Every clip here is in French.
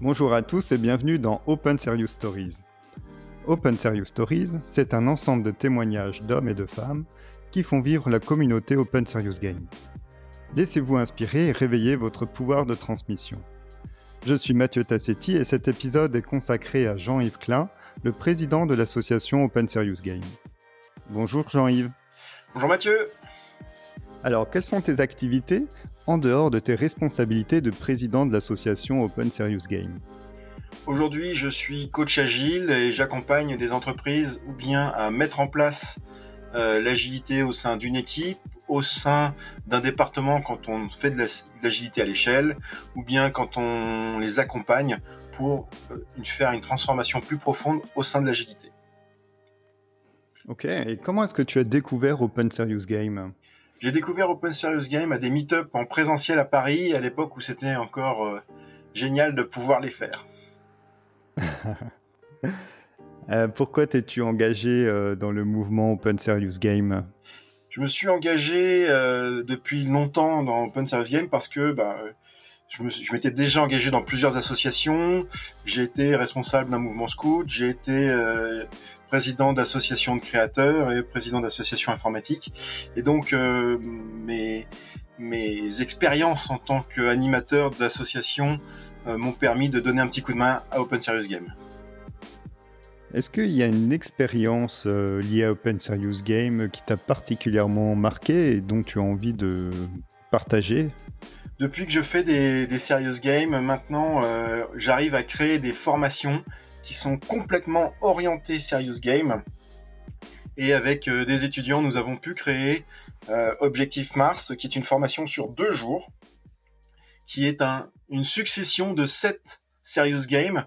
Bonjour à tous et bienvenue dans Open Serious Stories. Open Serious Stories, c'est un ensemble de témoignages d'hommes et de femmes qui font vivre la communauté Open Serious Game. Laissez-vous inspirer et réveillez votre pouvoir de transmission. Je suis Mathieu Tassetti et cet épisode est consacré à Jean-Yves Klein, le président de l'association Open Serious Game. Bonjour Jean-Yves. Bonjour Mathieu. Alors, quelles sont tes activités en dehors de tes responsabilités de président de l'association Open Serious Game Aujourd'hui, je suis coach agile et j'accompagne des entreprises ou bien à mettre en place euh, l'agilité au sein d'une équipe, au sein d'un département quand on fait de l'agilité à l'échelle, ou bien quand on les accompagne pour euh, faire une transformation plus profonde au sein de l'agilité. Ok, et comment est-ce que tu as découvert Open Serious Game? J'ai découvert Open Serious Game à des meet-up en présentiel à Paris, à l'époque où c'était encore euh, génial de pouvoir les faire. Euh, pourquoi t'es-tu engagé euh, dans le mouvement Open Serious Game? Je me suis engagé depuis longtemps dans Open Serious Game parce que bah, je m'étais déjà engagé dans plusieurs associations. J'ai été responsable d'un mouvement scout. J'ai été président d'associations de créateurs et président d'associations informatiques. Et donc, euh, mes, mes expériences en tant qu'animateur d'association euh, m'ont permis de donner un petit coup de main à Open Serious Game. Est-ce qu'il y a une expérience euh, liée à Open Serious Game qui t'a particulièrement marqué et dont tu as envie de partager? Depuis que je fais des, des Serious Games, maintenant, j'arrive à créer des formations qui sont complètement orientés serious game. Et avec euh, des étudiants, nous avons pu créer euh, Objectif Mars, qui est une formation sur deux jours, qui est un, une succession de sept serious games.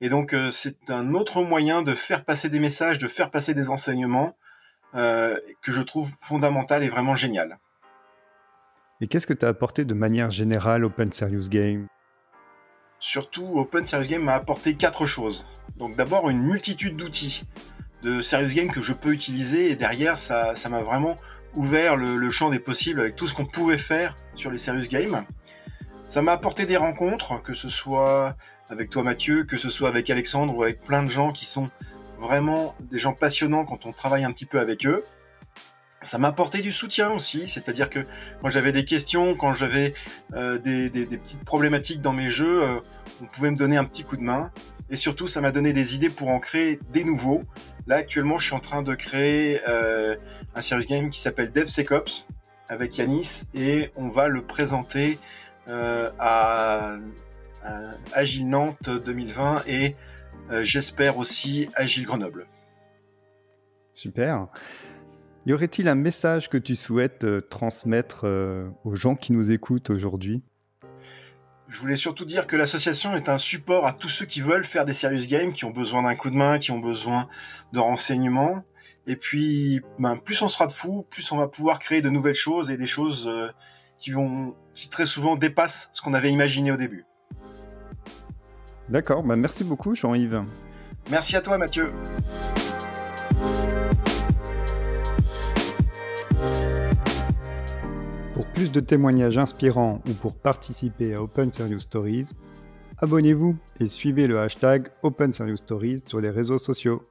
Et donc, euh, c'est un autre moyen de faire passer des messages, de faire passer des enseignements que je trouve fondamental et vraiment génial. Et qu'est-ce que tu as apporté de manière générale Open Serious Game? Surtout, Open Serious Game m'a apporté quatre choses. Donc d'abord, une multitude d'outils de Serious Game que je peux utiliser et derrière, ça m'a vraiment ouvert le, champ des possibles avec tout ce qu'on pouvait faire sur les Serious Games. Ça m'a apporté des rencontres, que ce soit avec toi Mathieu, que ce soit avec Alexandre ou avec plein de gens qui sont vraiment des gens passionnants quand on travaille un petit peu avec eux. Ça m'a apporté du soutien aussi, c'est-à-dire que quand j'avais des questions, quand j'avais euh, des, petites problématiques dans mes jeux, euh, on pouvait me donner un petit coup de main. Et surtout, ça m'a donné des idées pour en créer des nouveaux. Là, actuellement, je suis en train de créer euh, un serious game qui s'appelle DevSecOps avec Yanis et on va le présenter à, à, Agile Nantes 2020 et j'espère aussi Agile Grenoble. Super. Y aurait-il un message que tu souhaites euh, transmettre euh, aux gens qui nous écoutent aujourd'hui? Je voulais surtout dire que l'association est un support à tous ceux qui veulent faire des serious games, qui ont besoin d'un coup de main, qui ont besoin de renseignements. Et puis, ben, plus on sera de fous, plus on va pouvoir créer de nouvelles choses et des choses euh, qui vont, qui très souvent dépassent ce qu'on avait imaginé au début. D'accord, ben merci beaucoup Jean-Yves. Merci à toi Mathieu. Plus de témoignages inspirants ou pour participer à Open Serious Stories, abonnez-vous et suivez le hashtag Open Serious Stories sur les réseaux sociaux.